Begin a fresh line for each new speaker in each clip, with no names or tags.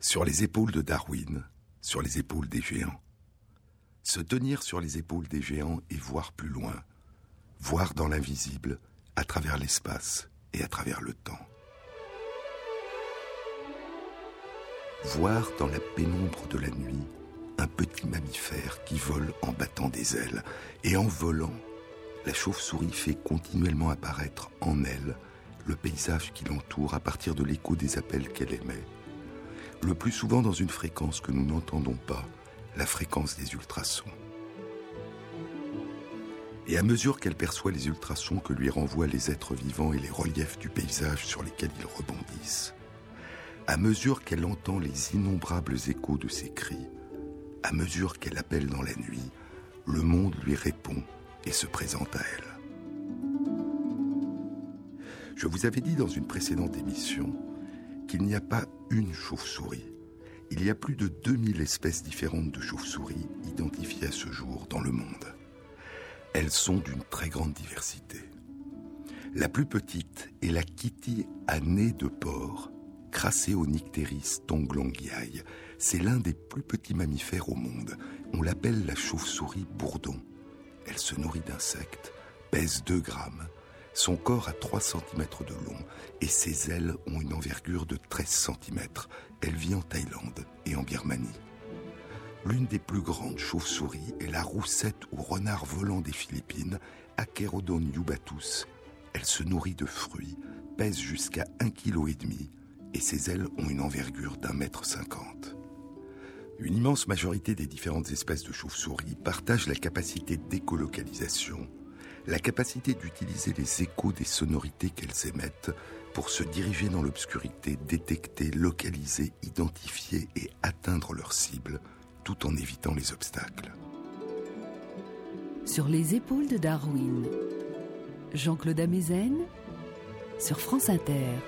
Sur les épaules de Darwin, sur les épaules des géants. Se tenir sur les épaules des géants et voir plus loin, voir dans l'invisible, à travers l'espace et à travers le temps. Voir dans la pénombre de la nuit un petit mammifère qui vole en battant des ailes, et en volant, la chauve-souris fait continuellement apparaître en elle le paysage qui l'entoure à partir de l'écho des appels qu'elle émet, le plus souvent dans une fréquence que nous n'entendons pas, la fréquence des ultrasons. Et à mesure qu'elle perçoit les ultrasons que lui renvoient les êtres vivants et les reliefs du paysage sur lesquels ils rebondissent, à mesure qu'elle entend les innombrables échos de ses cris, à mesure qu'elle appelle dans la nuit, le monde lui répond et se présente à elle. Je vous avais dit dans une précédente émission qu'il n'y a pas une chauve-souris. Il y a plus de 2000 espèces différentes de chauves-souris identifiées à ce jour dans le monde. Elles sont d'une très grande diversité. La plus petite est la kitty à nez de porc, Craseonycteris tonglongiae. C'est l'un des plus petits mammifères au monde. On l'appelle la chauve-souris bourdon. Elle se nourrit d'insectes, pèse 2 grammes, son corps a 3 cm de long et ses ailes ont une envergure de 13 cm. Elle vit en Thaïlande et en Birmanie. L'une des plus grandes chauves-souris est la roussette ou renard volant des Philippines, Acherodon yubatus. Elle se nourrit de fruits, pèse jusqu'à 1,5 kg et ses ailes ont une envergure d'un mètre cinquante. Une immense majorité des différentes espèces de chauves-souris partagent la capacité d'écolocalisation la capacité d'utiliser les échos des sonorités qu'elles émettent pour se diriger dans l'obscurité, détecter, localiser, identifier et atteindre leur cible, tout en évitant les obstacles.
Sur les épaules de Darwin, Jean-Claude Amezen, sur France Inter.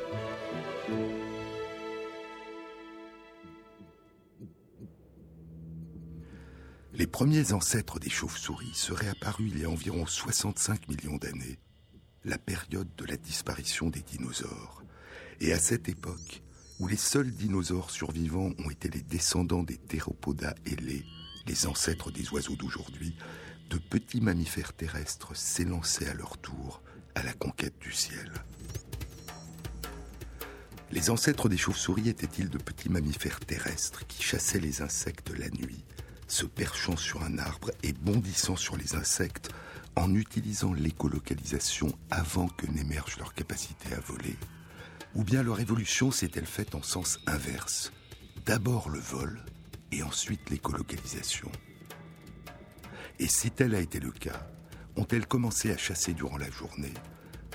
Les premiers ancêtres des chauves-souris seraient apparus il y a environ 65 millions d'années, la période de la disparition des dinosaures. Et à cette époque, où les seuls dinosaures survivants ont été les descendants des théropoda ailés, les ancêtres des oiseaux d'aujourd'hui, de petits mammifères terrestres s'élançaient à leur tour à la conquête du ciel. Les ancêtres des chauves-souris étaient-ils de petits mammifères terrestres qui chassaient les insectes la nuit? Se perchant sur un arbre et bondissant sur les insectes en utilisant l'écolocalisation avant que n'émerge leur capacité à voler Ou bien leur évolution s'est-elle faite en sens inverse? D'abord le vol et ensuite l'écolocalisation. Et si tel a été le cas, ont-elles commencé à chasser durant la journée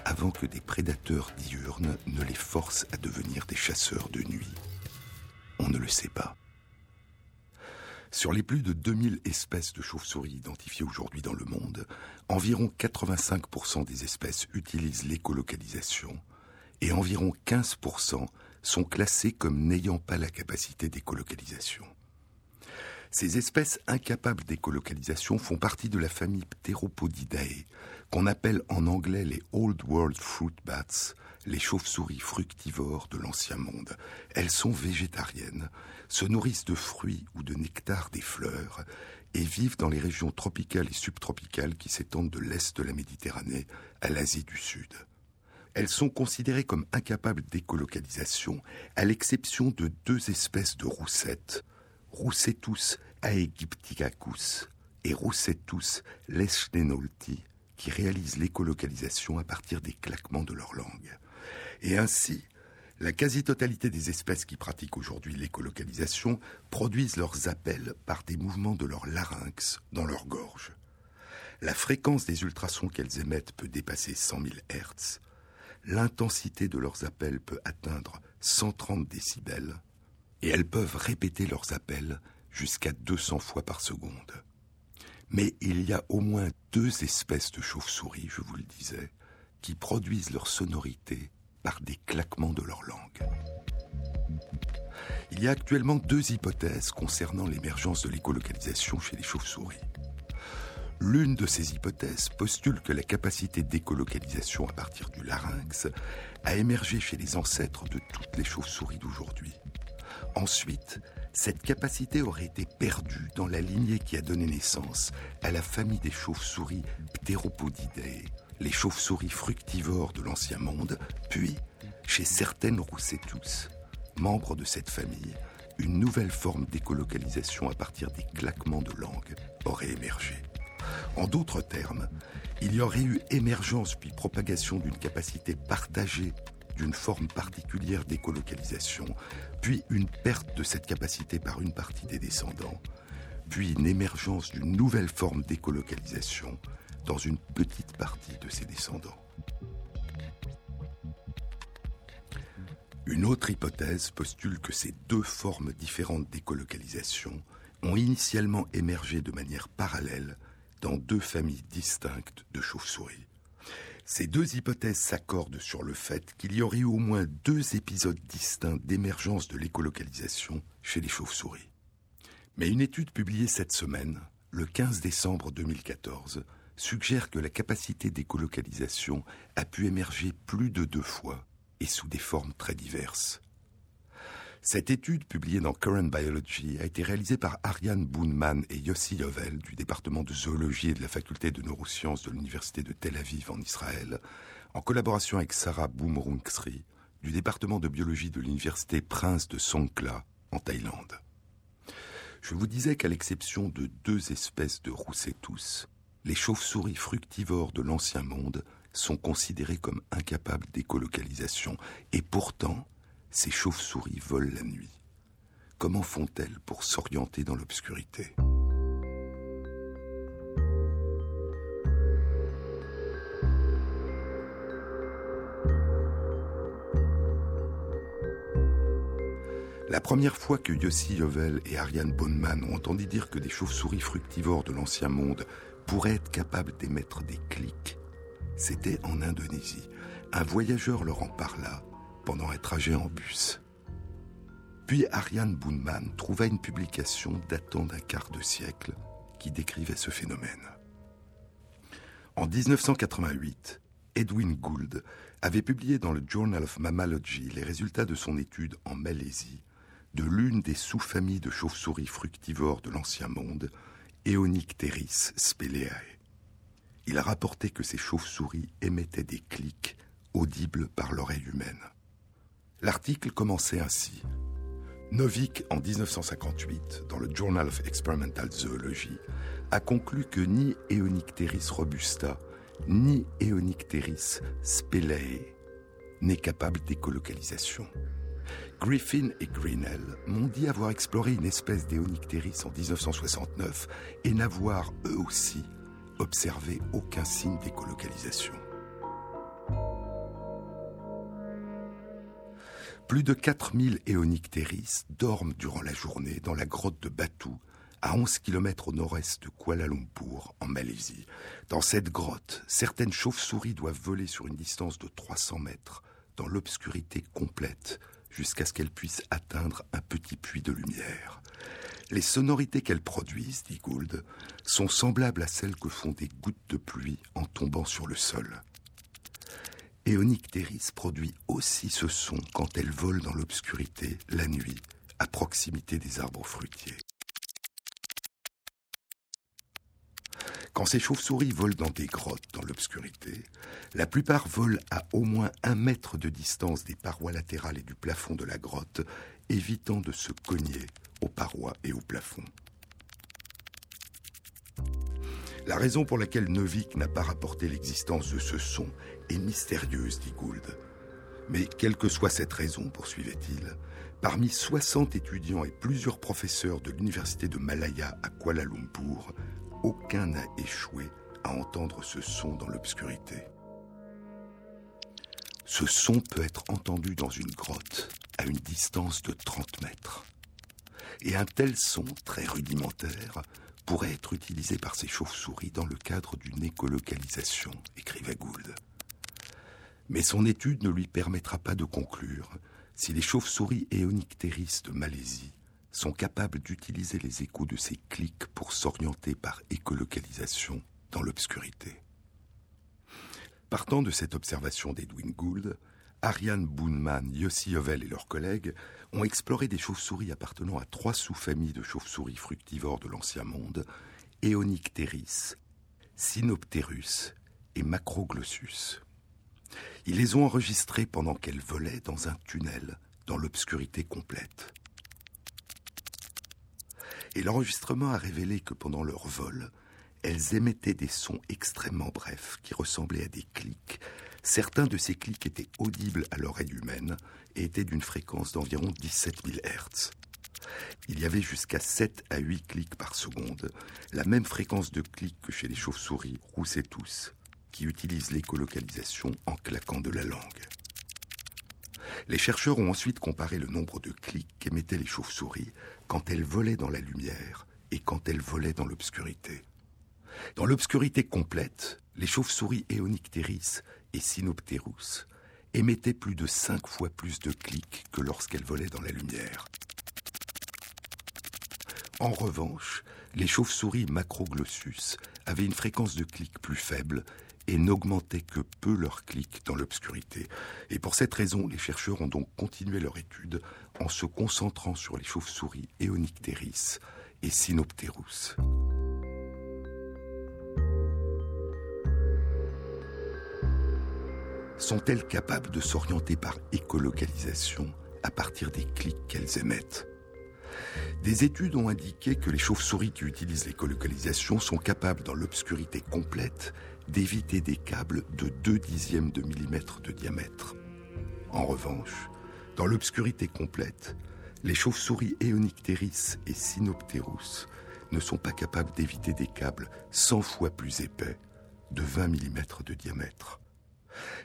avant que des prédateurs diurnes ne les forcent à devenir des chasseurs de nuit? On ne le sait pas. Sur les plus de 2000 espèces de chauves-souris identifiées aujourd'hui dans le monde, environ 85% des espèces utilisent l'écolocalisation et environ 15% sont classées comme n'ayant pas la capacité d'écolocalisation. Ces espèces incapables d'écolocalisation font partie de la famille Pteropodidae, qu'on appelle en anglais les Old World Fruit Bats, les chauves-souris fructivores de l'ancien monde. Elles sont végétariennes, se nourrissent de fruits ou de nectar des fleurs et vivent dans les régions tropicales et subtropicales qui s'étendent de l'est de la Méditerranée à l'Asie du Sud. Elles sont considérées comme incapables d'écolocalisation, à l'exception de deux espèces de roussettes, Roussetus aegypticacus et Roussetus leschnenolti, qui réalisent l'écolocalisation à partir des claquements de leur langue. Et ainsi, la quasi-totalité des espèces qui pratiquent aujourd'hui l'écolocalisation produisent leurs appels par des mouvements de leur larynx dans leur gorge. La fréquence des ultrasons qu'elles émettent peut dépasser 100 000 Hz. L'intensité de leurs appels peut atteindre 130 décibels. Et elles peuvent répéter leurs appels jusqu'à 200 fois par seconde. Mais il y a au moins deux espèces de chauves-souris, je vous le disais, qui produisent leur sonorité par des claquements de leur langue. Il y a actuellement deux hypothèses concernant l'émergence de l'écolocalisation chez les chauves-souris. L'une de ces hypothèses postule que la capacité d'écolocalisation à partir du larynx a émergé chez les ancêtres de toutes les chauves-souris d'aujourd'hui. Ensuite, cette capacité aurait été perdue dans la lignée qui a donné naissance à la famille des chauves-souris Pteropodidae, les chauves-souris fructivores de l'Ancien Monde, puis, chez certaines roussetus, membres de cette famille, une nouvelle forme d'écolocalisation à partir des claquements de langue aurait émergé. En d'autres termes, il y aurait eu émergence puis propagation d'une capacité partagée d'une forme particulière d'écolocalisation, puis une perte de cette capacité par une partie des descendants, puis une émergence d'une nouvelle forme d'écolocalisation dans une petite partie de ses descendants. Une autre hypothèse postule que ces deux formes différentes d'écolocalisation ont initialement émergé de manière parallèle dans deux familles distinctes de chauves-souris. Ces deux hypothèses s'accordent sur le fait qu'il y aurait eu au moins deux épisodes distincts d'émergence de l'écolocalisation chez les chauves-souris. Mais une étude publiée cette semaine, le 15 décembre 2014, suggère que la capacité d'écolocalisation a pu émerger plus de deux fois et sous des formes très diverses. Cette étude, publiée dans Current Biology, a été réalisée par Ariane Boonman et Yossi Yovel du département de zoologie et de la faculté de neurosciences de l'université de Tel Aviv en Israël, en collaboration avec Sarah Boomrungsri du département de biologie de l'université Prince de Songkla en Thaïlande. Je vous disais qu'à l'exception de deux espèces de roussetus, les chauves-souris fructivores de l'ancien monde sont considérées comme incapables d'écolocalisation. Et pourtant, ces chauves-souris volent la nuit. Comment font-elles pour s'orienter dans l'obscurité? La première fois que Yossi Yovel et Ariane Bonman ont entendu dire que des chauves-souris fructivores de l'ancien monde pourraient être capables d'émettre des clics, c'était en Indonésie. Un voyageur leur en parla pendant un trajet en bus. Puis Ariane Boonman trouva une publication datant d'un quart de siècle qui décrivait ce phénomène. En 1988, Edwin Gould avait publié dans le Journal of Mammalogy les résultats de son étude en Malaisie de l'une des sous-familles de chauves-souris fructivores de l'Ancien Monde, Eonycteris speleae. Il a rapporté que ces chauves-souris émettaient des clics audibles par l'oreille humaine. L'article commençait ainsi. Novik, en 1958, dans le Journal of Experimental Zoology, a conclu que ni Eonycteris robusta, ni Eonycteris speleae n'est capable d'écolocalisation. Griffin et Greenell m'ont dit avoir exploré une espèce d'Eonycteris en 1969 et n'avoir eux aussi observé aucun signe d'écolocalisation. Plus de 4000 Eonycteris dorment durant la journée dans la grotte de Batu, à 11 km au nord-est de Kuala Lumpur, en Malaisie. Dans cette grotte, certaines chauves-souris doivent voler sur une distance de 300 mètres, dans l'obscurité complète, jusqu'à ce qu'elles puissent atteindre un petit puits de lumière. Les sonorités qu'elles produisent, dit Gould, sont semblables à celles que font des gouttes de pluie en tombant sur le sol. Eonycteris produit aussi ce son quand elle vole dans l'obscurité, la nuit, à proximité des arbres fruitiers. Quand ces chauves-souris volent dans des grottes dans l'obscurité, la plupart volent à au moins un mètre de distance des parois latérales et du plafond de la grotte, évitant de se cogner aux parois et au plafond. La raison pour laquelle Novik n'a pas rapporté l'existence de ce son est mystérieuse, dit Gould. Mais quelle que soit cette raison, poursuivait-il, parmi 60 étudiants et plusieurs professeurs de l'université de Malaya à Kuala Lumpur, aucun n'a échoué à entendre ce son dans l'obscurité. Ce son peut être entendu dans une grotte à une distance de 30 mètres. Et un tel son, très rudimentaire, pourrait être utilisé par ces chauves-souris dans le cadre d'une écolocalisation, écrivait Gould. Mais son étude ne lui permettra pas de conclure si les chauves-souris éonyctéris de Malaisie sont capables d'utiliser les échos de ces clics pour s'orienter par écolocalisation dans l'obscurité. Partant de cette observation d'Edwin Gould, Ariane Boonman, Yossi Ovel et leurs collègues ont exploré des chauves-souris appartenant à trois sous-familles de chauves-souris fructivores de l'Ancien Monde, Eonycteris, Synopterus et Macroglossus. Ils les ont enregistrées pendant qu'elles volaient dans un tunnel, dans l'obscurité complète. Et l'enregistrement a révélé que pendant leur vol, elles émettaient des sons extrêmement brefs qui ressemblaient à des clics. Certains de ces clics étaient audibles à l'oreille humaine et étaient d'une fréquence d'environ 17 000 Hz. Il y avait jusqu'à 7 à 8 clics par seconde, la même fréquence de clics que chez les chauves-souris tous, qui utilisent l'écolocalisation en claquant de la langue. Les chercheurs ont ensuite comparé le nombre de clics qu'émettaient les chauves-souris quand elles volaient dans la lumière et quand elles volaient dans l'obscurité. Dans l'obscurité complète, les chauves-souris Eonycteris et Synopterus émettaient plus de cinq fois plus de clics que lorsqu'elles volaient dans la lumière. En revanche, les chauves-souris Macroglossus avaient une fréquence de clics plus faible et n'augmentaient que peu leurs clics dans l'obscurité. Et pour cette raison, les chercheurs ont donc continué leur étude en se concentrant sur les chauves-souris Eonycteris et Synopterus. sont-elles capables de s'orienter par écolocalisation à partir des clics qu'elles émettent? Des études ont indiqué que les chauves-souris qui utilisent l'écolocalisation sont capables, dans l'obscurité complète, d'éviter des câbles de 2 dixièmes de millimètre de diamètre. En revanche, dans l'obscurité complète, les chauves-souris Eonycteris et Synopterus ne sont pas capables d'éviter des câbles 100 fois plus épais de 20 mm de diamètre.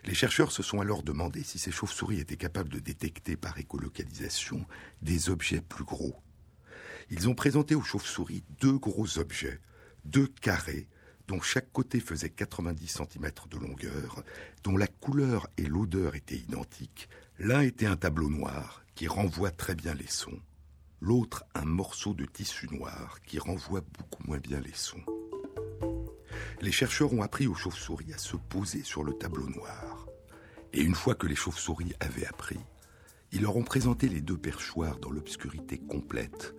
Les chercheurs se sont alors demandé si ces chauves-souris étaient capables de détecter par écolocalisation des objets plus gros. Ils ont présenté aux chauves-souris deux gros objets, deux carrés, dont chaque côté faisait 90 cm de longueur, dont la couleur et l'odeur étaient identiques. L'un était un tableau noir qui renvoie très bien les sons, l'autre un morceau de tissu noir qui renvoie beaucoup moins bien les sons les chercheurs ont appris aux chauves-souris à se poser sur le tableau noir. Et une fois que les chauves-souris avaient appris, ils leur ont présenté les deux perchoirs dans l'obscurité complète,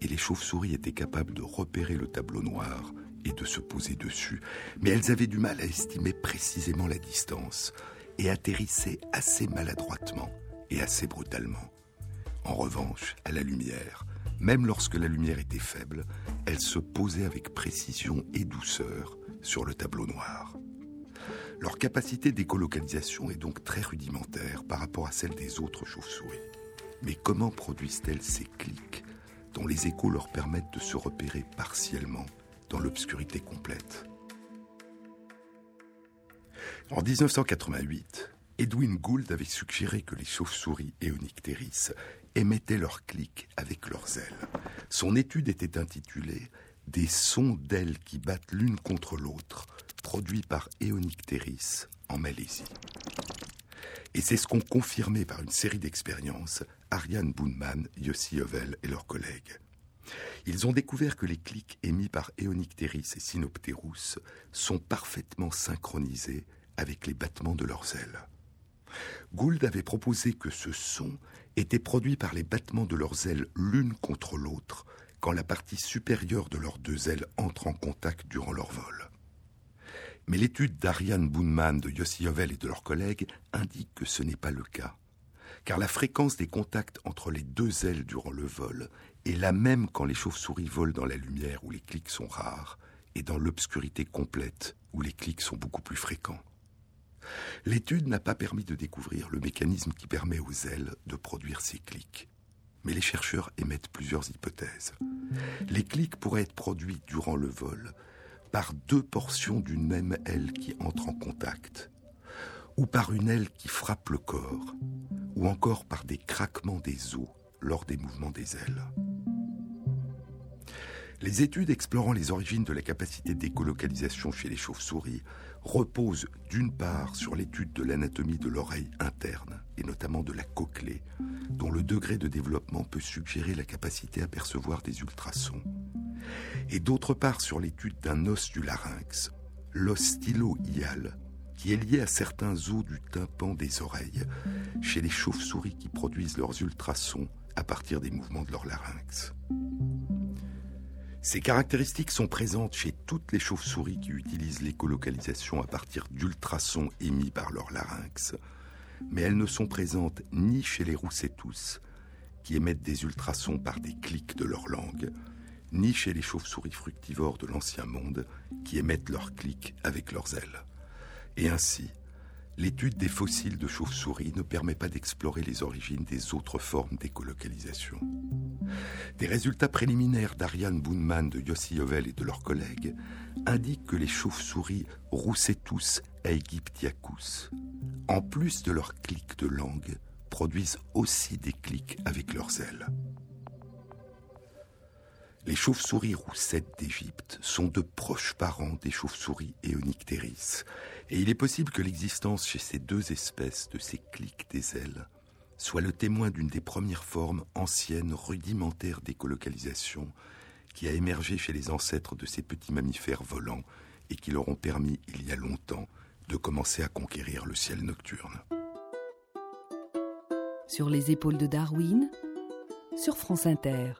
et les chauves-souris étaient capables de repérer le tableau noir et de se poser dessus, mais elles avaient du mal à estimer précisément la distance, et atterrissaient assez maladroitement et assez brutalement. En revanche, à la lumière, même lorsque la lumière était faible, elles se posaient avec précision et douceur, sur le tableau noir. Leur capacité d'écolocalisation est donc très rudimentaire par rapport à celle des autres chauves-souris. Mais comment produisent-elles ces clics dont les échos leur permettent de se repérer partiellement dans l'obscurité complète En 1988, Edwin Gould avait suggéré que les chauves-souris Eonycteris émettaient leurs clics avec leurs ailes. Son étude était intitulée des sons d'ailes qui battent l'une contre l'autre, produits par Eonycteris en Malaisie. Et c'est ce qu'ont confirmé par une série d'expériences Ariane Boonman, Yossi Ovel et leurs collègues. Ils ont découvert que les clics émis par Eonycteris et Synopterus sont parfaitement synchronisés avec les battements de leurs ailes. Gould avait proposé que ce son était produit par les battements de leurs ailes l'une contre l'autre quand la partie supérieure de leurs deux ailes entre en contact durant leur vol. Mais l'étude d'Ariane Boonman, de Yossi Ovel et de leurs collègues indique que ce n'est pas le cas, car la fréquence des contacts entre les deux ailes durant le vol est la même quand les chauves-souris volent dans la lumière où les clics sont rares et dans l'obscurité complète où les clics sont beaucoup plus fréquents. L'étude n'a pas permis de découvrir le mécanisme qui permet aux ailes de produire ces clics mais les chercheurs émettent plusieurs hypothèses. Les clics pourraient être produits durant le vol par deux portions d'une même aile qui entrent en contact, ou par une aile qui frappe le corps, ou encore par des craquements des os lors des mouvements des ailes. Les études explorant les origines de la capacité d'écolocalisation chez les chauves-souris reposent d'une part sur l'étude de l'anatomie de l'oreille interne, et notamment de la cochlée, dont le degré de développement peut suggérer la capacité à percevoir des ultrasons, et d'autre part sur l'étude d'un os du larynx, l'os stylo-ial, qui est lié à certains os du tympan des oreilles, chez les chauves-souris qui produisent leurs ultrasons à partir des mouvements de leur larynx. Ces caractéristiques sont présentes chez toutes les chauves-souris qui utilisent l'écolocalisation à partir d'ultrasons émis par leur larynx, mais elles ne sont présentes ni chez les roussetous, qui émettent des ultrasons par des clics de leur langue, ni chez les chauves-souris fructivores de l'ancien monde, qui émettent leurs clics avec leurs ailes. Et ainsi, l'étude des fossiles de chauves-souris ne permet pas d'explorer les origines des autres formes d'écolocalisation. Des résultats préliminaires d'Ariane Boonman, de Yossi Yovel et de leurs collègues indiquent que les chauves-souris Roussetus aegyptiacus, en plus de leurs clics de langue, produisent aussi des clics avec leurs ailes. Les chauves-souris roussettes d'Égypte sont de proches parents des chauves-souris Eonycteris, et il est possible que l'existence chez ces deux espèces de ces clics des ailes soit le témoin d'une des premières formes anciennes, rudimentaires d'écolocalisation qui a émergé chez les ancêtres de ces petits mammifères volants et qui leur ont permis, il y a longtemps, de commencer à conquérir le ciel nocturne.
Sur les épaules de Darwin, sur France Inter.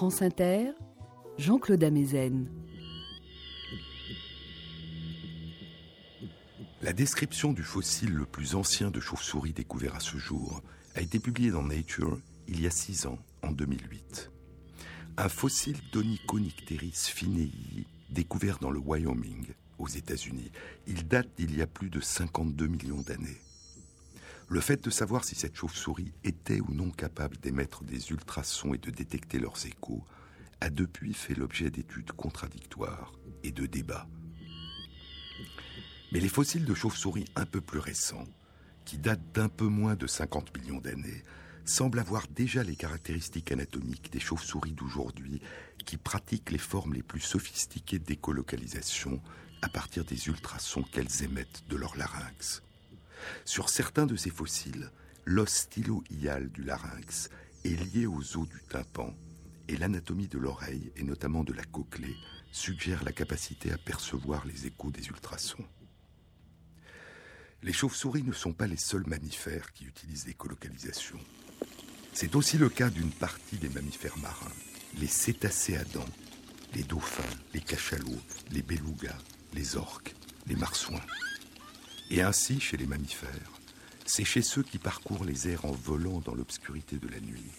France Inter, Jean-Claude Amezen.
La description du fossile le plus ancien de chauve-souris découvert à ce jour a été publiée dans Nature il y a six ans, en 2008. Un fossile d'Onychonycteris finei découvert dans le Wyoming, aux États-Unis. Il date d'il y a plus de 52 millions d'années. Le fait de savoir si cette chauve-souris était ou non capable d'émettre des ultrasons et de détecter leurs échos a depuis fait l'objet d'études contradictoires et de débats. Mais les fossiles de chauves-souris un peu plus récents, qui datent d'un peu moins de 50 millions d'années, semble avoir déjà les caractéristiques anatomiques des chauves-souris d'aujourd'hui qui pratiquent les formes les plus sophistiquées d'écolocalisation à partir des ultrasons qu'elles émettent de leur larynx. Sur certains de ces fossiles, l'os stylo-ial du larynx est lié aux os du tympan et l'anatomie de l'oreille et notamment de la cochlée suggère la capacité à percevoir les échos des ultrasons. Les chauves-souris ne sont pas les seuls mammifères qui utilisent l'écolocalisation. C'est aussi le cas d'une partie des mammifères marins, les cétacés à dents, les dauphins, les cachalots, les belugas, les orques, les marsouins. Et ainsi, chez les mammifères, c'est chez ceux qui parcourent les airs en volant dans l'obscurité de la nuit,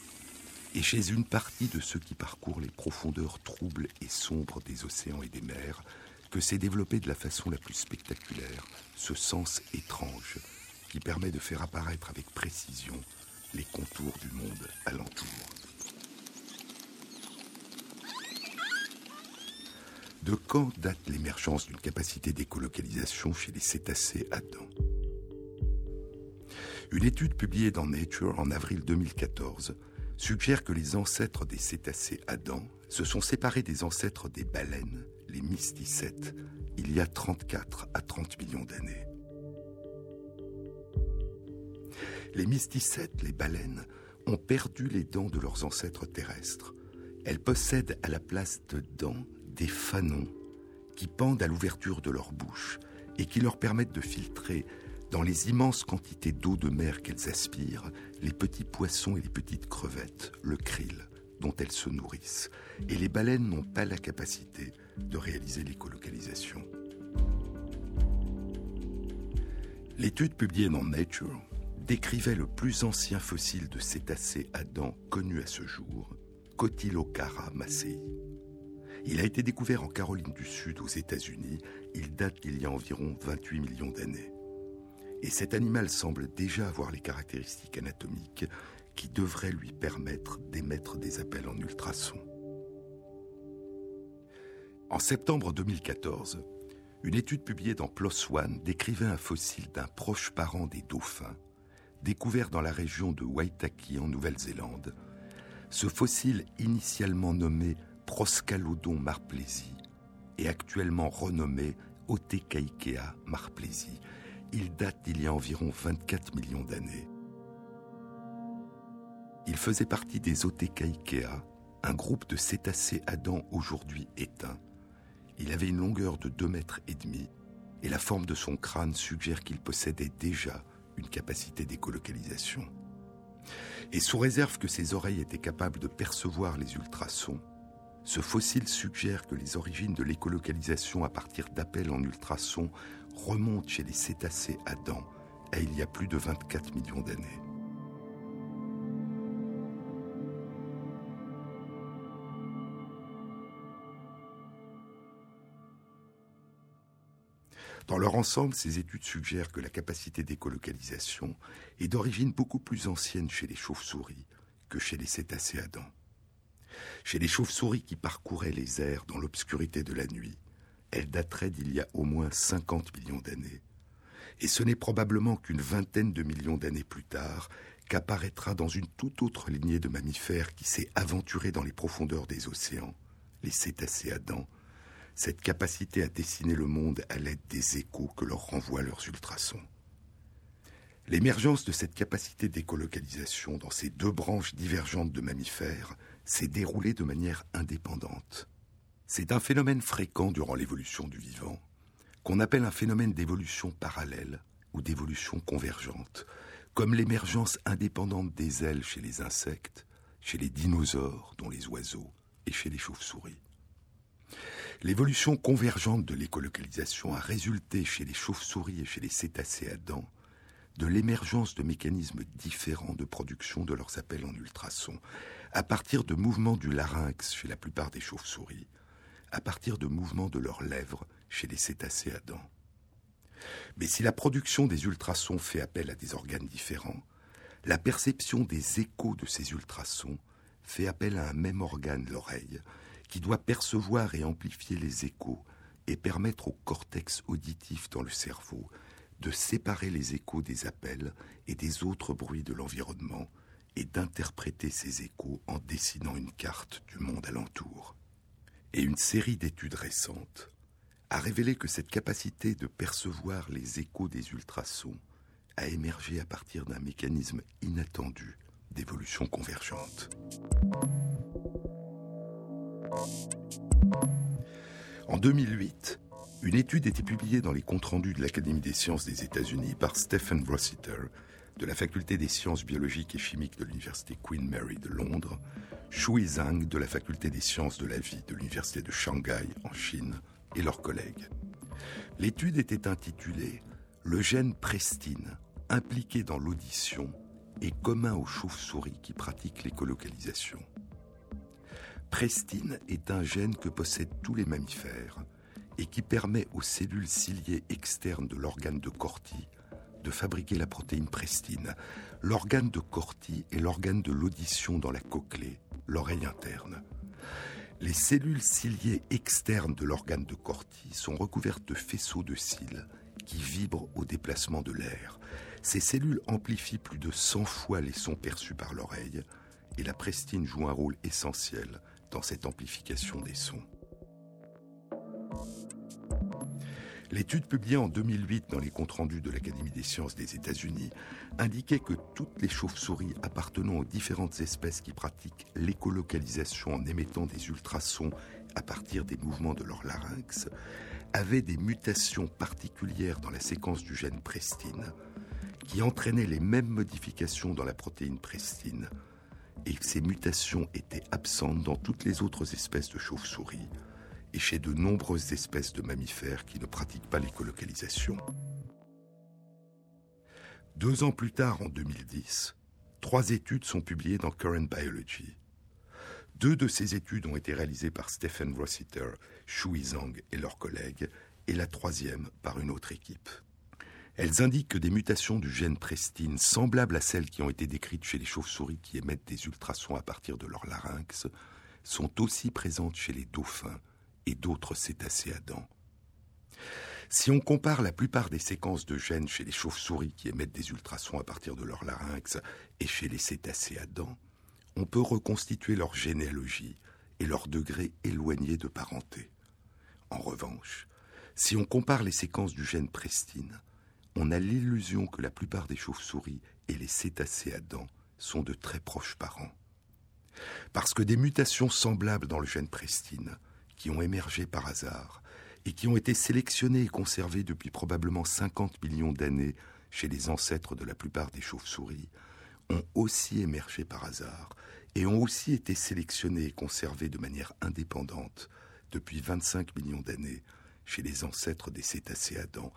et chez une partie de ceux qui parcourent les profondeurs troubles et sombres des océans et des mers, que s'est développé de la façon la plus spectaculaire ce sens étrange qui permet de faire apparaître avec précision les contours du monde alentour. De quand date l'émergence d'une capacité d'écolocalisation chez les cétacés dents? Une étude publiée dans Nature en avril 2014 suggère que les ancêtres des cétacés à dents se sont séparés des ancêtres des baleines, les mysticètes, il y a 34 à 30 millions d'années. Les mysticètes, les baleines, ont perdu les dents de leurs ancêtres terrestres. Elles possèdent à la place de dents des fanons qui pendent à l'ouverture de leur bouche et qui leur permettent de filtrer dans les immenses quantités d'eau de mer qu'elles aspirent les petits poissons et les petites crevettes, le krill, dont elles se nourrissent. Et les baleines n'ont pas la capacité de réaliser l'écolocalisation. L'étude publiée dans Nature décrivait le plus ancien fossile de cétacé à dents connu à ce jour, Cotylocara macei. Il a été découvert en Caroline du Sud aux États-Unis. Il date d'il y a environ 28 millions d'années. Et cet animal semble déjà avoir les caractéristiques anatomiques qui devraient lui permettre d'émettre des appels en ultrasons. En septembre 2014, une étude publiée dans PLOS ONE décrivait un fossile d'un proche parent des dauphins, découvert dans la région de Waitaki en Nouvelle-Zélande. Ce fossile, initialement nommé Proscalodon marplesi, est actuellement renommé Otecaikea marplesi. Il date d'il y a environ 24 millions d'années. Il faisait partie des Otecaikea, un groupe de cétacés à dents aujourd'hui éteints il avait une longueur de 2 mètres et demi et la forme de son crâne suggère qu'il possédait déjà une capacité d'écolocalisation. Et sous réserve que ses oreilles étaient capables de percevoir les ultrasons, ce fossile suggère que les origines de l'écolocalisation à partir d'appels en ultrasons remontent chez les cétacés dents à il y a plus de 24 millions d'années. Dans leur ensemble, ces études suggèrent que la capacité d'écolocalisation est d'origine beaucoup plus ancienne chez les chauves-souris que chez les cétacés dents. Chez les chauves-souris qui parcouraient les airs dans l'obscurité de la nuit, elle daterait d'il y a au moins 50 millions d'années. Et ce n'est probablement qu'une vingtaine de millions d'années plus tard qu'apparaîtra dans une toute autre lignée de mammifères qui s'est aventurée dans les profondeurs des océans, les cétacés à dents, cette capacité à dessiner le monde à l'aide des échos que leur renvoient leurs ultrasons. L'émergence de cette capacité d'écolocalisation dans ces deux branches divergentes de mammifères s'est déroulée de manière indépendante. C'est un phénomène fréquent durant l'évolution du vivant, qu'on appelle un phénomène d'évolution parallèle ou d'évolution convergente, comme l'émergence indépendante des ailes chez les insectes, chez les dinosaures, dont les oiseaux, et chez les chauves-souris. L'évolution convergente de l'écolocalisation a résulté chez les chauves-souris et chez les cétacés à dents de l'émergence de mécanismes différents de production de leurs appels en ultrasons, à partir de mouvements du larynx chez la plupart des chauves-souris, à partir de mouvements de leurs lèvres chez les cétacés à dents. Mais si la production des ultrasons fait appel à des organes différents, la perception des échos de ces ultrasons fait appel à un même organe, l'oreille, qui doit percevoir et amplifier les échos et permettre au cortex auditif dans le cerveau de séparer les échos des appels et des autres bruits de l'environnement et d'interpréter ces échos en dessinant une carte du monde alentour. Et une série d'études récentes a révélé que cette capacité de percevoir les échos des ultrasons a émergé à partir d'un mécanisme inattendu d'évolution convergente. En 2008, une étude était publiée dans les comptes rendus de l'Académie des sciences des États-Unis par Stephen Rossiter de la Faculté des sciences biologiques et chimiques de l'Université Queen Mary de Londres, Shui Zhang de la Faculté des sciences de la vie de l'Université de Shanghai en Chine et leurs collègues. L'étude était intitulée Le gène prestine impliqué dans l'audition est commun aux chauves-souris qui pratiquent l'écolocalisation. Prestine est un gène que possèdent tous les mammifères et qui permet aux cellules ciliées externes de l'organe de Corti de fabriquer la protéine prestine. L'organe de Corti est l'organe de l'audition dans la cochlée, l'oreille interne. Les cellules ciliées externes de l'organe de Corti sont recouvertes de faisceaux de cils qui vibrent au déplacement de l'air. Ces cellules amplifient plus de 100 fois les sons perçus par l'oreille et la prestine joue un rôle essentiel dans cette amplification des sons. L'étude publiée en 2008 dans les comptes rendus de l'Académie des sciences des États-Unis indiquait que toutes les chauves-souris appartenant aux différentes espèces qui pratiquent l'écolocalisation en émettant des ultrasons à partir des mouvements de leur larynx avaient des mutations particulières dans la séquence du gène prestine qui entraînaient les mêmes modifications dans la protéine prestine. Et ces mutations étaient absentes dans toutes les autres espèces de chauves-souris et chez de nombreuses espèces de mammifères qui ne pratiquent pas l'écolocalisation. Deux ans plus tard, en 2010, trois études sont publiées dans Current Biology. Deux de ces études ont été réalisées par Stephen Rossiter, Shui Zhang et leurs collègues, et la troisième par une autre équipe. Elles indiquent que des mutations du gène prestine, semblables à celles qui ont été décrites chez les chauves-souris qui émettent des ultrasons à partir de leur larynx, sont aussi présentes chez les dauphins et d'autres cétacés à dents. Si on compare la plupart des séquences de gènes chez les chauves-souris qui émettent des ultrasons à partir de leur larynx et chez les cétacés à dents, on peut reconstituer leur généalogie et leur degré éloigné de parenté. En revanche, si on compare les séquences du gène prestine, on a l'illusion que la plupart des chauves-souris et les cétacés à dents sont de très proches parents. Parce que des mutations semblables dans le gène prestine qui ont émergé par hasard et qui ont été sélectionnés et conservés depuis probablement 50 millions d'années chez les ancêtres de la plupart des chauves-souris, ont aussi émergé par hasard et ont aussi été sélectionnés et conservés de manière indépendante depuis 25 millions d'années chez les ancêtres des cétacés Adam,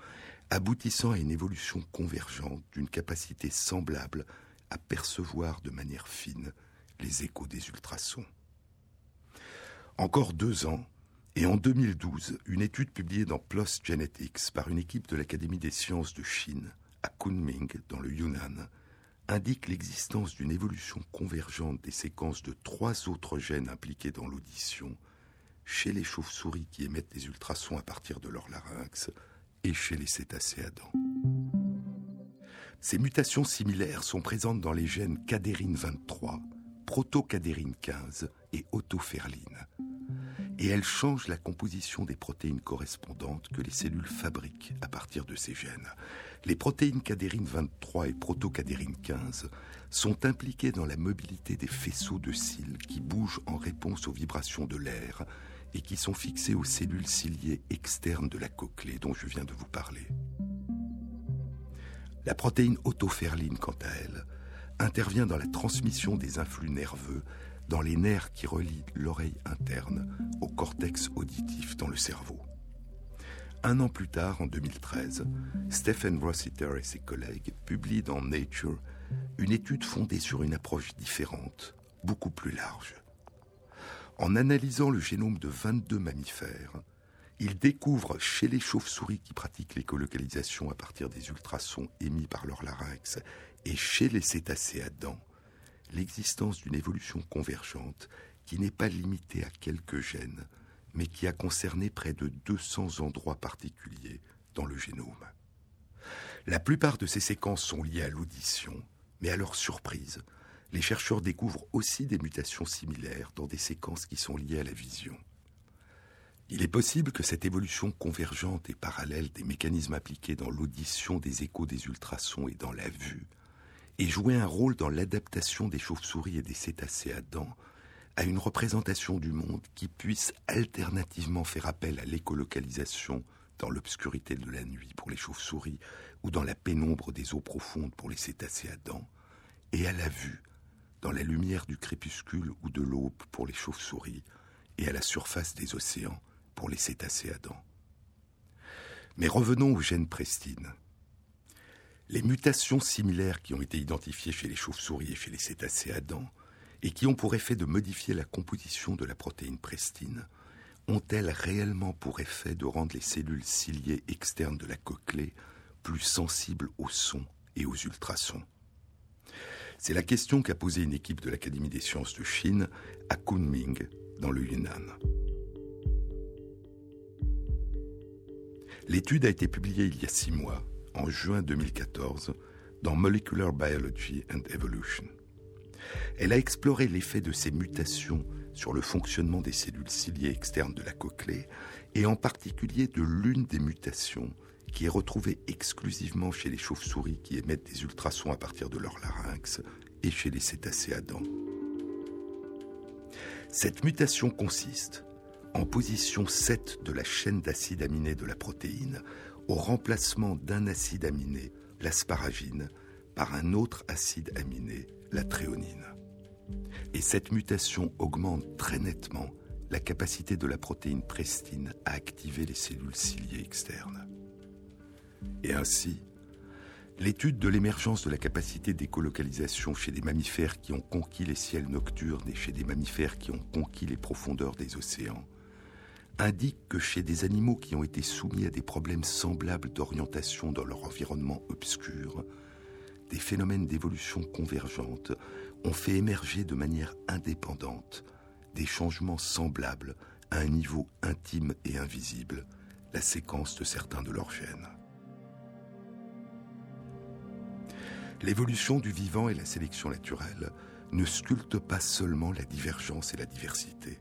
aboutissant à une évolution convergente d'une capacité semblable à percevoir de manière fine les échos des ultrasons. Encore deux ans, et en 2012, une étude publiée dans PLOS Genetics par une équipe de l'Académie des sciences de Chine, à Kunming, dans le Yunnan, indique l'existence d'une évolution convergente des séquences de trois autres gènes impliqués dans l'audition, chez les chauves-souris qui émettent des ultrasons à partir de leur larynx et chez les cétacés dents. Ces mutations similaires sont présentes dans les gènes cadérine 23, protocadérine 15 et autoferline et elle change la composition des protéines correspondantes que les cellules fabriquent à partir de ces gènes. Les protéines cadérine 23 et protocadérine 15 sont impliquées dans la mobilité des faisceaux de cils qui bougent en réponse aux vibrations de l'air et qui sont fixés aux cellules ciliées externes de la cochlée dont je viens de vous parler. La protéine autoferline, quant à elle, intervient dans la transmission des influx nerveux dans les nerfs qui relient l'oreille interne au cortex auditif dans le cerveau. Un an plus tard, en 2013, Stephen Rossiter et ses collègues publient dans Nature une étude fondée sur une approche différente, beaucoup plus large. En analysant le génome de 22 mammifères, ils découvrent chez les chauves-souris qui pratiquent l'écolocalisation à partir des ultrasons émis par leur larynx et chez les cétacés à dents l'existence d'une évolution convergente qui n'est pas limitée à quelques gènes, mais qui a concerné près de 200 endroits particuliers dans le génome. La plupart de ces séquences sont liées à l'audition, mais à leur surprise, les chercheurs découvrent aussi des mutations similaires dans des séquences qui sont liées à la vision. Il est possible que cette évolution convergente et parallèle des mécanismes appliqués dans l'audition des échos des ultrasons et dans la vue ait joué un rôle dans l'adaptation des chauves-souris et des cétacés à dents à une représentation du monde qui puisse alternativement faire appel à l'écolocalisation dans l'obscurité de la nuit pour les chauves-souris ou dans la pénombre des eaux profondes pour les cétacés à dents, et à la vue dans la lumière du crépuscule ou de l'aube pour les chauves-souris, et à la surface des océans pour les cétacés à dents. Mais revenons au gène prestine. Les mutations similaires qui ont été identifiées chez les chauves-souris et chez les cétacés à dents, et qui ont pour effet de modifier la composition de la protéine prestine, ont-elles réellement pour effet de rendre les cellules ciliées externes de la cochlée plus sensibles aux sons et aux ultrasons? C'est la question qu'a posée une équipe de l'Académie des sciences de Chine à Kunming, dans le Yunnan. L'étude a été publiée il y a six mois, en juin 2014, dans Molecular Biology and Evolution. Elle a exploré l'effet de ces mutations sur le fonctionnement des cellules ciliées externes de la cochlée, et en particulier de l'une des mutations qui est retrouvée exclusivement chez les chauves-souris qui émettent des ultrasons à partir de leur larynx et chez les cétacés à dents. Cette mutation consiste, en position 7 de la chaîne d'acides aminés de la protéine, au remplacement d'un acide aminé, l'asparagine, par un autre acide aminé, la tréonine. Et cette mutation augmente très nettement la capacité de la protéine prestine à activer les cellules ciliées externes. Et ainsi, l'étude de l'émergence de la capacité d'écolocalisation chez des mammifères qui ont conquis les ciels nocturnes et chez des mammifères qui ont conquis les profondeurs des océans indique que chez des animaux qui ont été soumis à des problèmes semblables d'orientation dans leur environnement obscur, des phénomènes d'évolution convergente ont fait émerger de manière indépendante des changements semblables à un niveau intime et invisible, la séquence de certains de leurs gènes. L'évolution du vivant et la sélection naturelle ne sculptent pas seulement la divergence et la diversité.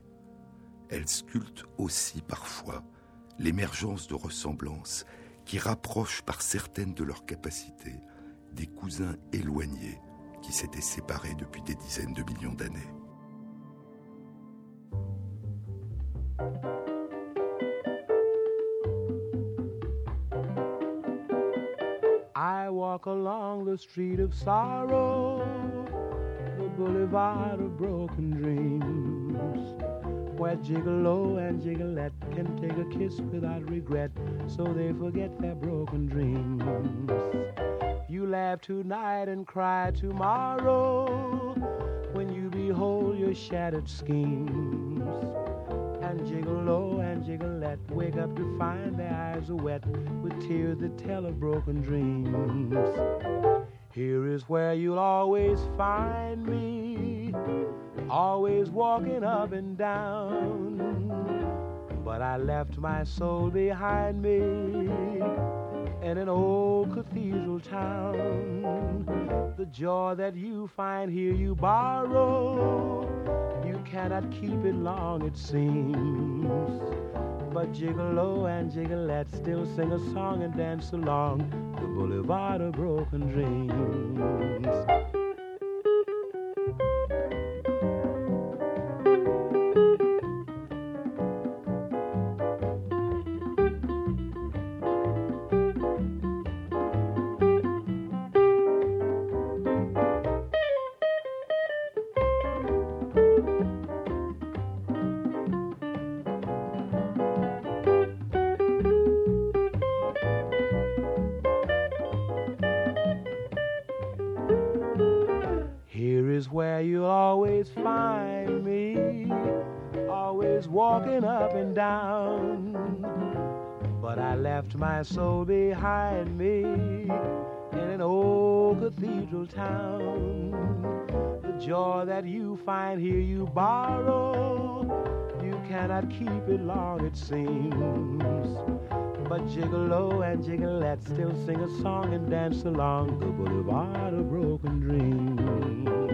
Elles sculptent aussi parfois l'émergence de ressemblances qui rapprochent par certaines de leurs capacités des cousins éloignés qui s'étaient séparés depuis des dizaines de millions d'années. I walk along the street of sorrow, the boulevard of broken dreams, where Gigolo oh, and Gigolette can take a kiss without regret, so they forget their broken dreams. You laugh tonight and cry tomorrow when you behold your shattered schemes. And gigolo oh, and gigolette wake up to find their eyes are wet with tears that tell of broken dreams. Here is where you'll always find me, always walking up and down. But I left my soul behind me in an old cathedral town. The joy that you find here you borrow. You cannot keep it long, it seems. But Gigolo oh, and Gigolette still sing a song and dance along the boulevard of broken dreams. My soul behind me in an old cathedral town. The joy that you find here you borrow. You cannot keep it long, it seems. But Gigolo oh, and Gigolette still sing a song and dance along the boulevard of broken dreams.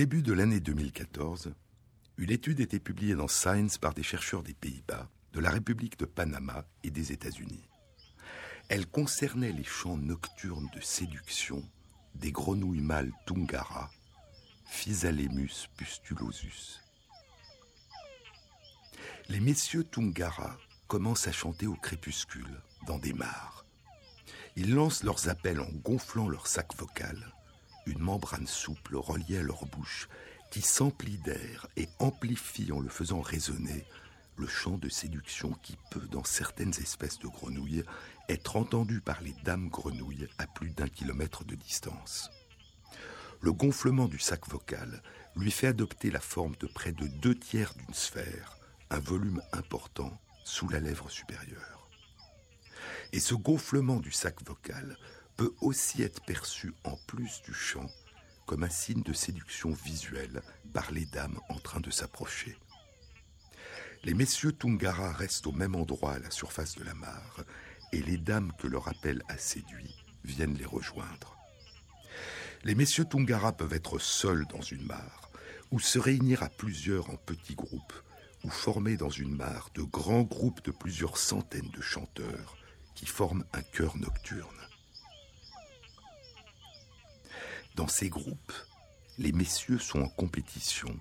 Début de l'année 2014, une étude était publiée dans Science par des chercheurs des Pays-Bas, de la République de Panama et des États-Unis. Elle concernait les chants nocturnes de séduction des grenouilles mâles Tungara, Physalemus pustulosus. Les messieurs Tungara commencent à chanter au crépuscule, dans des mares. Ils lancent leurs appels en gonflant leur sac vocal, une membrane souple reliée à leur bouche qui s'emplit d'air et amplifie en le faisant résonner le chant de séduction qui peut, dans certaines espèces de grenouilles, être entendu par les dames grenouilles à plus d'un kilomètre de distance. Le gonflement du sac vocal lui fait adopter la forme de près de deux tiers d'une sphère, un volume important sous la lèvre supérieure. Et ce gonflement du sac vocal peut aussi être perçu en plus du chant comme un signe de séduction visuelle par les dames en train de s'approcher. Les messieurs Tungara restent au même endroit à la surface de la mare et les dames que leur appel a séduit viennent les rejoindre. Les messieurs Tungara peuvent être seuls dans une mare ou se réunir à plusieurs en petits groupes ou former dans une mare de grands groupes de plusieurs centaines de chanteurs qui forment un chœur nocturne. Dans ces groupes, les messieurs sont en compétition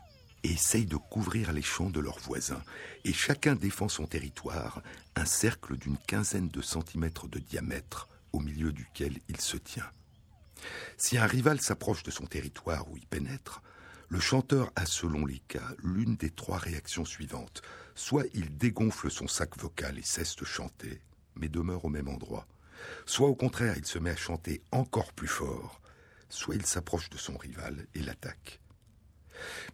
et essayent de couvrir les champs de leurs voisins, et chacun défend son territoire, un cercle d'une quinzaine de centimètres de diamètre au milieu duquel il se tient. Si un rival s'approche de son territoire ou y pénètre, le chanteur a selon les cas l'une des trois réactions suivantes. Soit il dégonfle son sac vocal et cesse de chanter, mais demeure au même endroit. Soit au contraire il se met à chanter encore plus fort, soit il s'approche de son rival et l'attaque.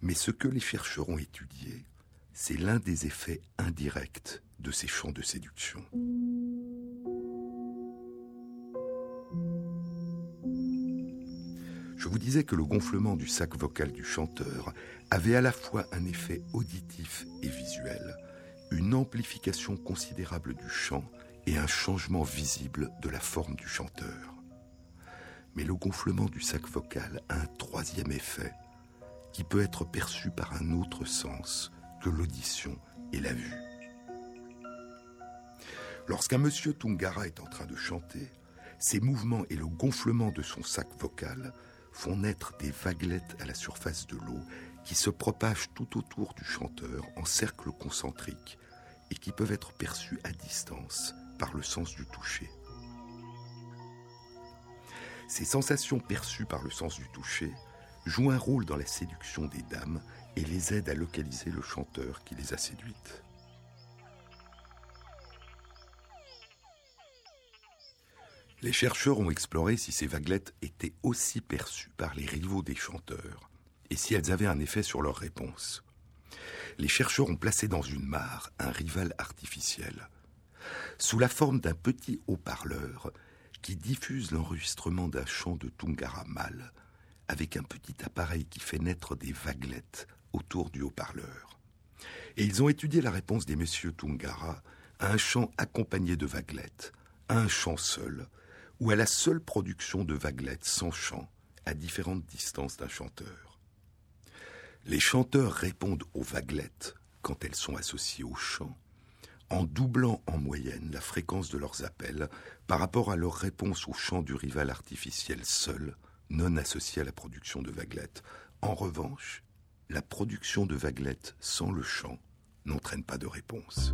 Mais ce que les chercheurs ont étudié, c'est l'un des effets indirects de ces chants de séduction. Je vous disais que le gonflement du sac vocal du chanteur avait à la fois un effet auditif et visuel, une amplification considérable du chant et un changement visible de la forme du chanteur. Mais le gonflement du sac vocal a un troisième effet qui peut être perçu par un autre sens que l'audition et la vue. Lorsqu'un monsieur Tungara est en train de chanter, ses mouvements et le gonflement de son sac vocal font naître des vaguelettes à la surface de l'eau qui se propagent tout autour du chanteur en cercle concentrique et qui peuvent être perçues à distance par le sens du toucher. Ces sensations perçues par le sens du toucher joue un rôle dans la séduction des dames et les aide à localiser le chanteur qui les a séduites. Les chercheurs ont exploré si ces vaguelettes étaient aussi perçues par les rivaux des chanteurs et si elles avaient un effet sur leur réponse. Les chercheurs ont placé dans une mare un rival artificiel, sous la forme d'un petit haut-parleur qui diffuse l'enregistrement d'un chant de Tungara mâle avec un petit appareil qui fait naître des vaguelettes autour du haut-parleur. Et ils ont étudié la réponse des messieurs Tungara à un chant accompagné de vaguelettes, à un chant seul, ou à la seule production de vaguelettes sans chant, à différentes distances d'un chanteur. Les chanteurs répondent aux vaguelettes quand elles sont associées au chant, en doublant en moyenne la fréquence de leurs appels par rapport à leur réponse au chant du rival artificiel seul, non associé à la production de vaguelettes. En revanche, la production de vaguelettes sans le chant n'entraîne pas de réponse.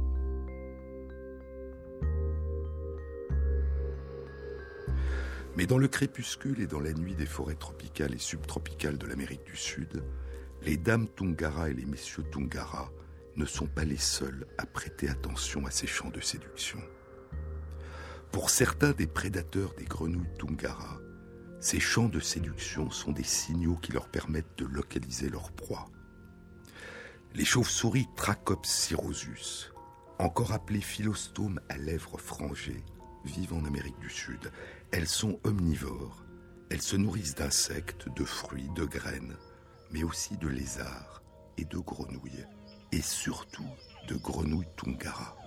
Mais dans le crépuscule et dans la nuit des forêts tropicales et subtropicales de l'Amérique du Sud, les dames Tungara et les messieurs Tungara ne sont pas les seuls à prêter attention à ces chants de séduction. Pour certains des prédateurs des grenouilles Tungara, ces chants de séduction sont des signaux qui leur permettent de localiser leur proie. Les chauves-souris Trachops cirrhosus, encore appelées philostomes à lèvres frangées, vivent en Amérique du Sud. Elles sont omnivores. Elles se nourrissent d'insectes, de fruits, de graines, mais aussi de lézards et de grenouilles, et surtout de grenouilles Tungara.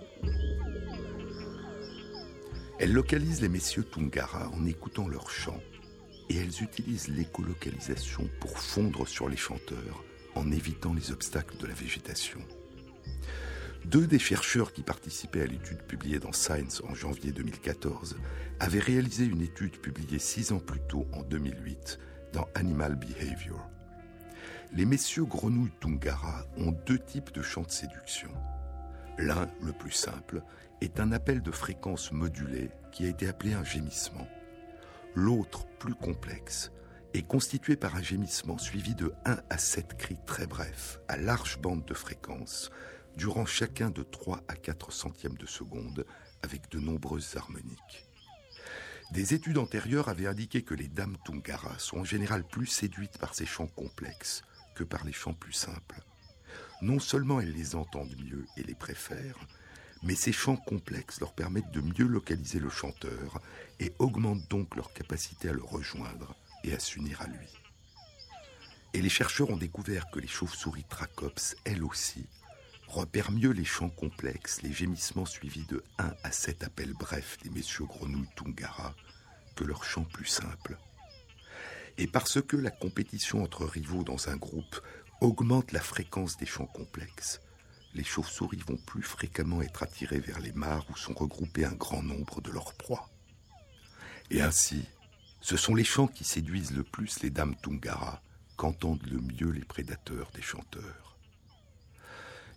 Elles localisent les messieurs Tungara en écoutant leurs chants et elles utilisent l'écolocalisation pour fondre sur les chanteurs en évitant les obstacles de la végétation. Deux des chercheurs qui participaient à l'étude publiée dans Science en janvier 2014 avaient réalisé une étude publiée six ans plus tôt, en 2008, dans Animal Behavior. Les messieurs grenouilles Tungara ont deux types de chants de séduction. L'un, le plus simple, est un appel de fréquence modulée qui a été appelé un gémissement. L'autre, plus complexe, est constitué par un gémissement suivi de 1 à 7 cris très brefs, à large bande de fréquence, durant chacun de 3 à 4 centièmes de seconde, avec de nombreuses harmoniques. Des études antérieures avaient indiqué que les dames Tungara sont en général plus séduites par ces chants complexes que par les chants plus simples. Non seulement elles les entendent mieux et les préfèrent, mais ces chants complexes leur permettent de mieux localiser le chanteur et augmentent donc leur capacité à le rejoindre et à s'unir à lui. Et les chercheurs ont découvert que les chauves-souris Tracops, elles aussi, repèrent mieux les chants complexes, les gémissements suivis de 1 à 7 appels brefs des messieurs grenouilles Tungara, que leurs chants plus simples. Et parce que la compétition entre rivaux dans un groupe augmente la fréquence des chants complexes, les chauves-souris vont plus fréquemment être attirées vers les mares où sont regroupés un grand nombre de leurs proies. Et ainsi, ce sont les chants qui séduisent le plus les dames Tungara qu'entendent le mieux les prédateurs des chanteurs.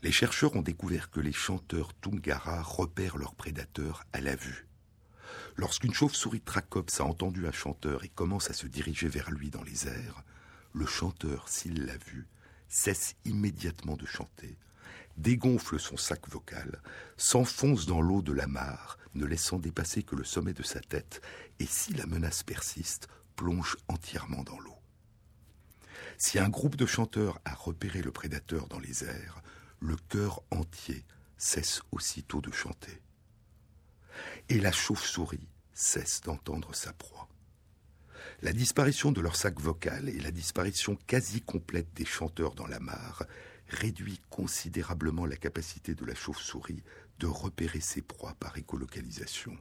Les chercheurs ont découvert que les chanteurs Tungara repèrent leurs prédateurs à la vue. Lorsqu'une chauve-souris Tracops a entendu un chanteur et commence à se diriger vers lui dans les airs, le chanteur, s'il l'a vu, cesse immédiatement de chanter dégonfle son sac vocal, s'enfonce dans l'eau de la mare, ne laissant dépasser que le sommet de sa tête, et si la menace persiste, plonge entièrement dans l'eau. Si un groupe de chanteurs a repéré le prédateur dans les airs, le cœur entier cesse aussitôt de chanter. Et la chauve-souris cesse d'entendre sa proie. La disparition de leur sac vocal et la disparition quasi complète des chanteurs dans la mare réduit considérablement la capacité de la chauve-souris de repérer ses proies par écolocalisation.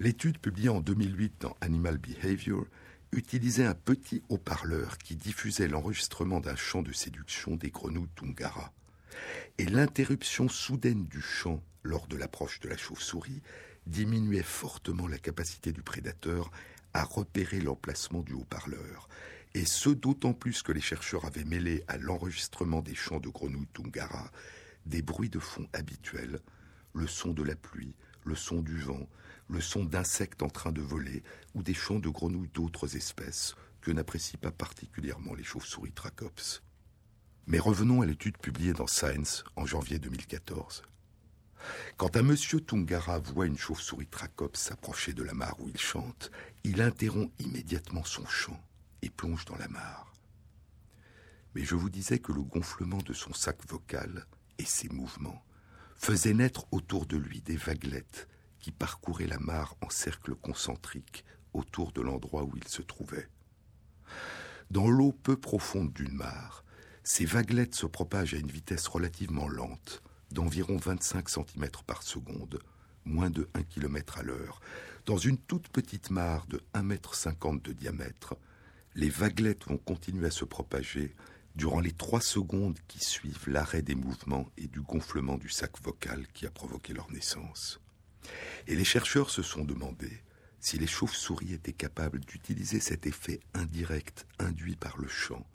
L'étude publiée en 2008 dans Animal Behavior utilisait un petit haut-parleur qui diffusait l'enregistrement d'un chant de séduction des grenouilles Tungara. Et l'interruption soudaine du chant lors de l'approche de la chauve-souris diminuait fortement la capacité du prédateur à repérer l'emplacement du haut-parleur, et ce d'autant plus que les chercheurs avaient mêlé à l'enregistrement des chants de grenouilles Tungara des bruits de fond habituels, le son de la pluie, le son du vent, le son d'insectes en train de voler ou des chants de grenouilles d'autres espèces que n'apprécient pas particulièrement les chauves-souris Tracops. Mais revenons à l'étude publiée dans Science en janvier 2014. Quand un monsieur Tungara voit une chauve-souris Tracops s'approcher de la mare où il chante, il interrompt immédiatement son chant et plonge dans la mare. Mais je vous disais que le gonflement de son sac vocal et ses mouvements faisaient naître autour de lui des vaguelettes qui parcouraient la mare en cercle concentrique autour de l'endroit où il se trouvait. Dans l'eau peu profonde d'une mare, ces vaguelettes se propagent à une vitesse relativement lente, d'environ 25 cm par seconde, moins de 1 km à l'heure, dans une toute petite mare de 1,50 m de diamètre, les vaguelettes vont continuer à se propager durant les trois secondes qui suivent l'arrêt des mouvements et du gonflement du sac vocal qui a provoqué leur naissance. Et les chercheurs se sont demandé si les chauves-souris étaient capables d'utiliser cet effet indirect induit par le chant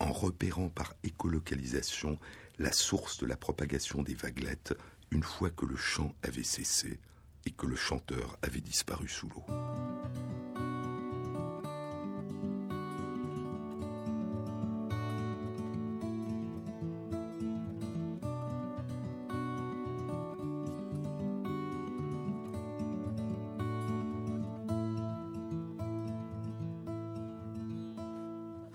en repérant par écolocalisation la source de la propagation des vaguelettes une fois que le chant avait cessé et que le chanteur avait disparu sous l'eau.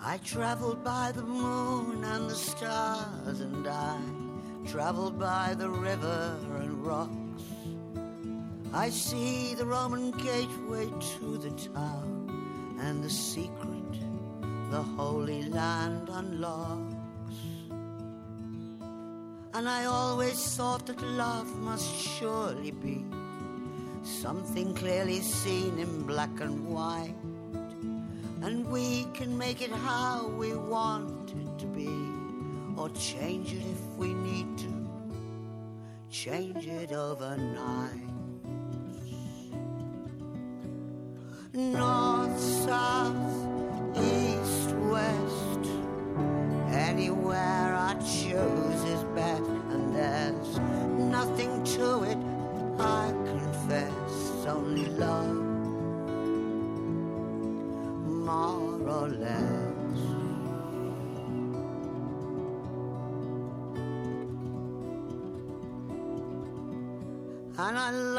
I traveled by the moon and the stars, and I traveled by the river and rocks. I see the Roman gateway to the town, and the secret the Holy Land unlocks. And I always thought that love must surely be something clearly seen in black and white we can make it how we want it to be, or change it if we need to, change it overnight.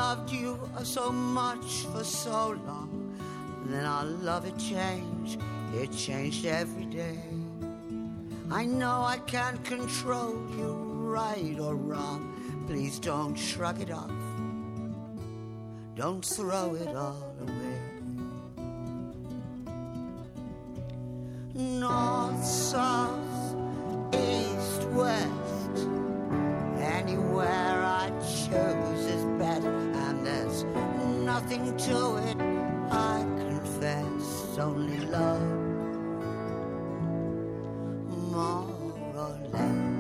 Loved you so much for so long. Then our love it changed, it changed every day. I know I can't control you right or wrong. Please don't shrug it off. Don't throw it all away. north, south, nothing to it. I confess, only love, more or less.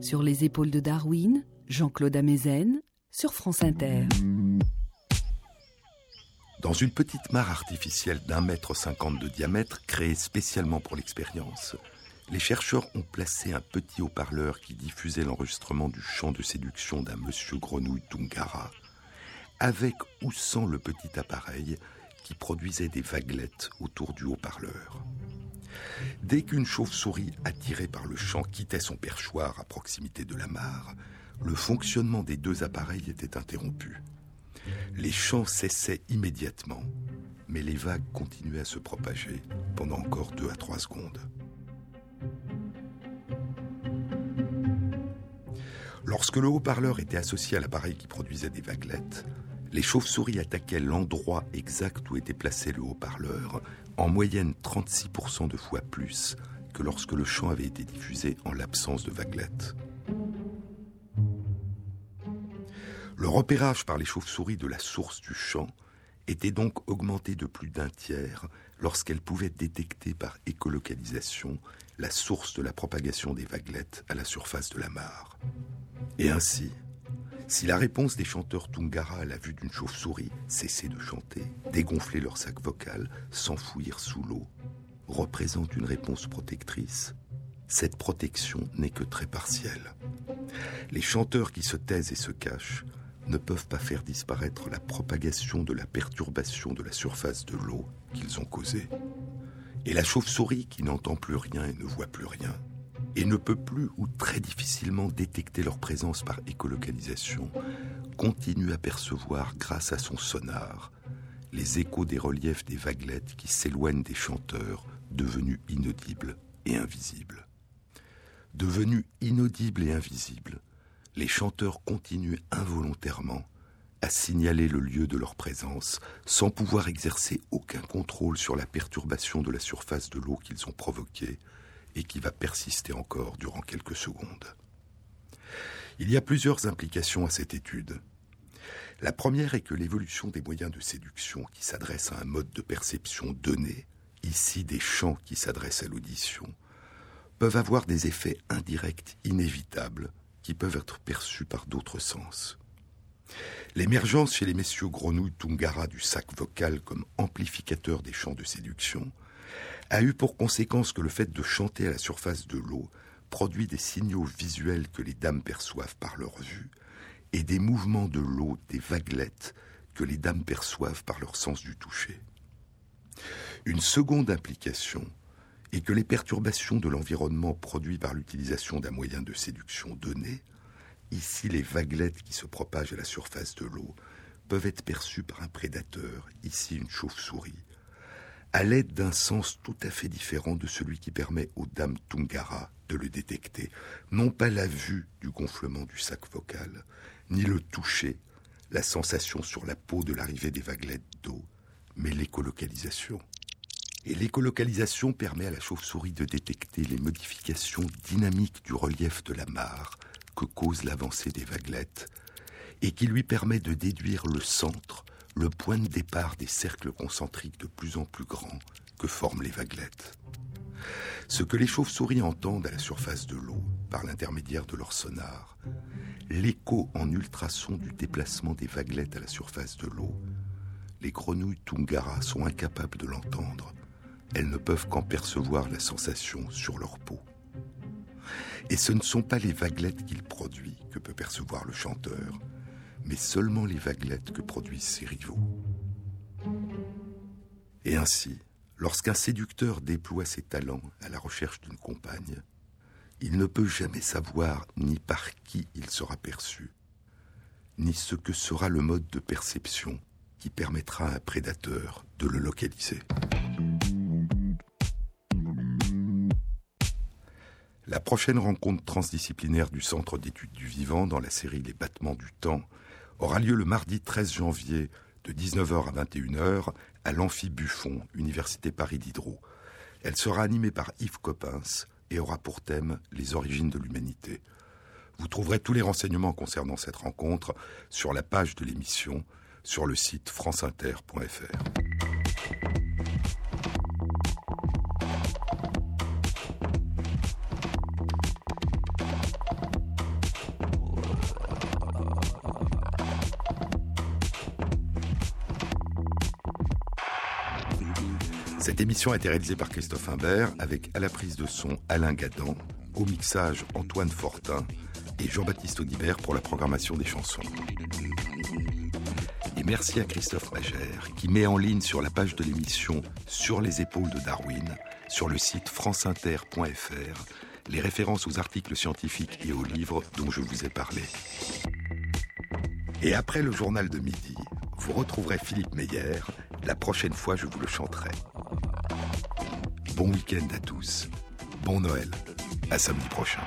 Sur les épaules de Darwin, Jean-Claude Amezen sur France Inter.
Dans une petite mare artificielle d'un mètre cinquante de diamètre, créée spécialement pour l'expérience, les chercheurs ont placé un petit haut-parleur qui diffusait l'enregistrement du chant de séduction d'un monsieur grenouille Tungara, avec ou sans le petit appareil qui produisait des vaguelettes autour du haut-parleur. Dès qu'une chauve-souris attirée par le chant quittait son perchoir à proximité de la mare, le fonctionnement des deux appareils était interrompu. Les chants cessaient immédiatement, mais les vagues continuaient à se propager pendant encore deux à trois secondes. Lorsque le haut-parleur était associé à l'appareil qui produisait des vaguelettes, les chauves-souris attaquaient l'endroit exact où était placé le haut-parleur, en moyenne 36% de fois plus que lorsque le chant avait été diffusé en l'absence de vaguelettes. Le repérage par les chauves-souris de la source du chant était donc augmenté de plus d'un tiers lorsqu'elles pouvaient détecter par écolocalisation la source de la propagation des vaguelettes à la surface de la mare. Et ainsi, si la réponse des chanteurs Tungara à la vue d'une chauve-souris, cesser de chanter, dégonfler leur sac vocal, s'enfouir sous l'eau, représente une réponse protectrice, cette protection n'est que très partielle. Les chanteurs qui se taisent et se cachent ne peuvent pas faire disparaître la propagation de la perturbation de la surface de l'eau qu'ils ont causée. Et la chauve-souris, qui n'entend plus rien et ne voit plus rien, et ne peut plus ou très difficilement détecter leur présence par écolocalisation, continue à percevoir, grâce à son sonar, les échos des reliefs des vaguelettes qui s'éloignent des chanteurs, devenus inaudibles et invisibles. Devenus inaudibles et invisibles, les chanteurs continuent involontairement à signaler le lieu de leur présence sans pouvoir exercer aucun contrôle sur la perturbation de la surface de l'eau qu'ils ont provoquée et qui va persister encore durant quelques secondes. Il y a plusieurs implications à cette étude. La première est que l'évolution des moyens de séduction qui s'adressent à un mode de perception donné, ici des chants qui s'adressent à l'audition, peuvent avoir des effets indirects inévitables qui peuvent être perçus par d'autres sens. L'émergence chez les messieurs grenouilles Tungara du sac vocal comme amplificateur des chants de séduction a eu pour conséquence que le fait de chanter à la surface de l'eau produit des signaux visuels que les dames perçoivent par leur vue et des mouvements de l'eau, des vaguelettes, que les dames perçoivent par leur sens du toucher. Une seconde implication et que les perturbations de l'environnement produites par l'utilisation d'un moyen de séduction donné, ici les vaguelettes qui se propagent à la surface de l'eau, peuvent être perçues par un prédateur, ici une chauve-souris, à l'aide d'un sens tout à fait différent de celui qui permet aux dames Tungara de le détecter, non pas la vue du gonflement du sac vocal, ni le toucher, la sensation sur la peau de l'arrivée des vaguelettes d'eau, mais l'écolocalisation. Et l'écolocalisation permet à la chauve-souris de détecter les modifications dynamiques du relief de la mare que cause l'avancée des vaguelettes et qui lui permet de déduire le centre, le point de départ des cercles concentriques de plus en plus grands que forment les vaguelettes. Ce que les chauves-souris entendent à la surface de l'eau, par l'intermédiaire de leur sonar, l'écho en ultrasons du déplacement des vaguelettes à la surface de l'eau, les grenouilles Tungara sont incapables de l'entendre. Elles ne peuvent qu'en percevoir la sensation sur leur peau. Et ce ne sont pas les vaguelettes qu'il produit que peut percevoir le chanteur, mais seulement les vaguelettes que produisent ses rivaux. Et ainsi, lorsqu'un séducteur déploie ses talents à la recherche d'une compagne, il ne peut jamais savoir ni par qui il sera perçu, ni ce que sera le mode de perception qui permettra à un prédateur de le localiser. La prochaine rencontre transdisciplinaire du Centre d'études du vivant dans la série Les battements du temps aura lieu le mardi 13 janvier de 19h à 21h à l'Amphi Buffon, Université Paris Diderot. Elle sera animée par Yves Coppens et aura pour thème les origines de l'humanité. Vous trouverez tous les renseignements concernant cette rencontre sur la page de l'émission sur le site franceinter.fr. Cette émission a été réalisée par Christophe Imbert avec à la prise de son Alain Gadan, au mixage Antoine Fortin et Jean-Baptiste Audibert pour la programmation des chansons. Et merci à Christophe Magère qui met en ligne sur la page de l'émission Sur les épaules de Darwin, sur le site franceinter.fr, les références aux articles scientifiques et aux livres dont je vous ai parlé. Et après le journal de midi, vous retrouverez Philippe Meyer. La prochaine fois, je vous le chanterai. Bon week-end à tous. Bon Noël. À samedi prochain.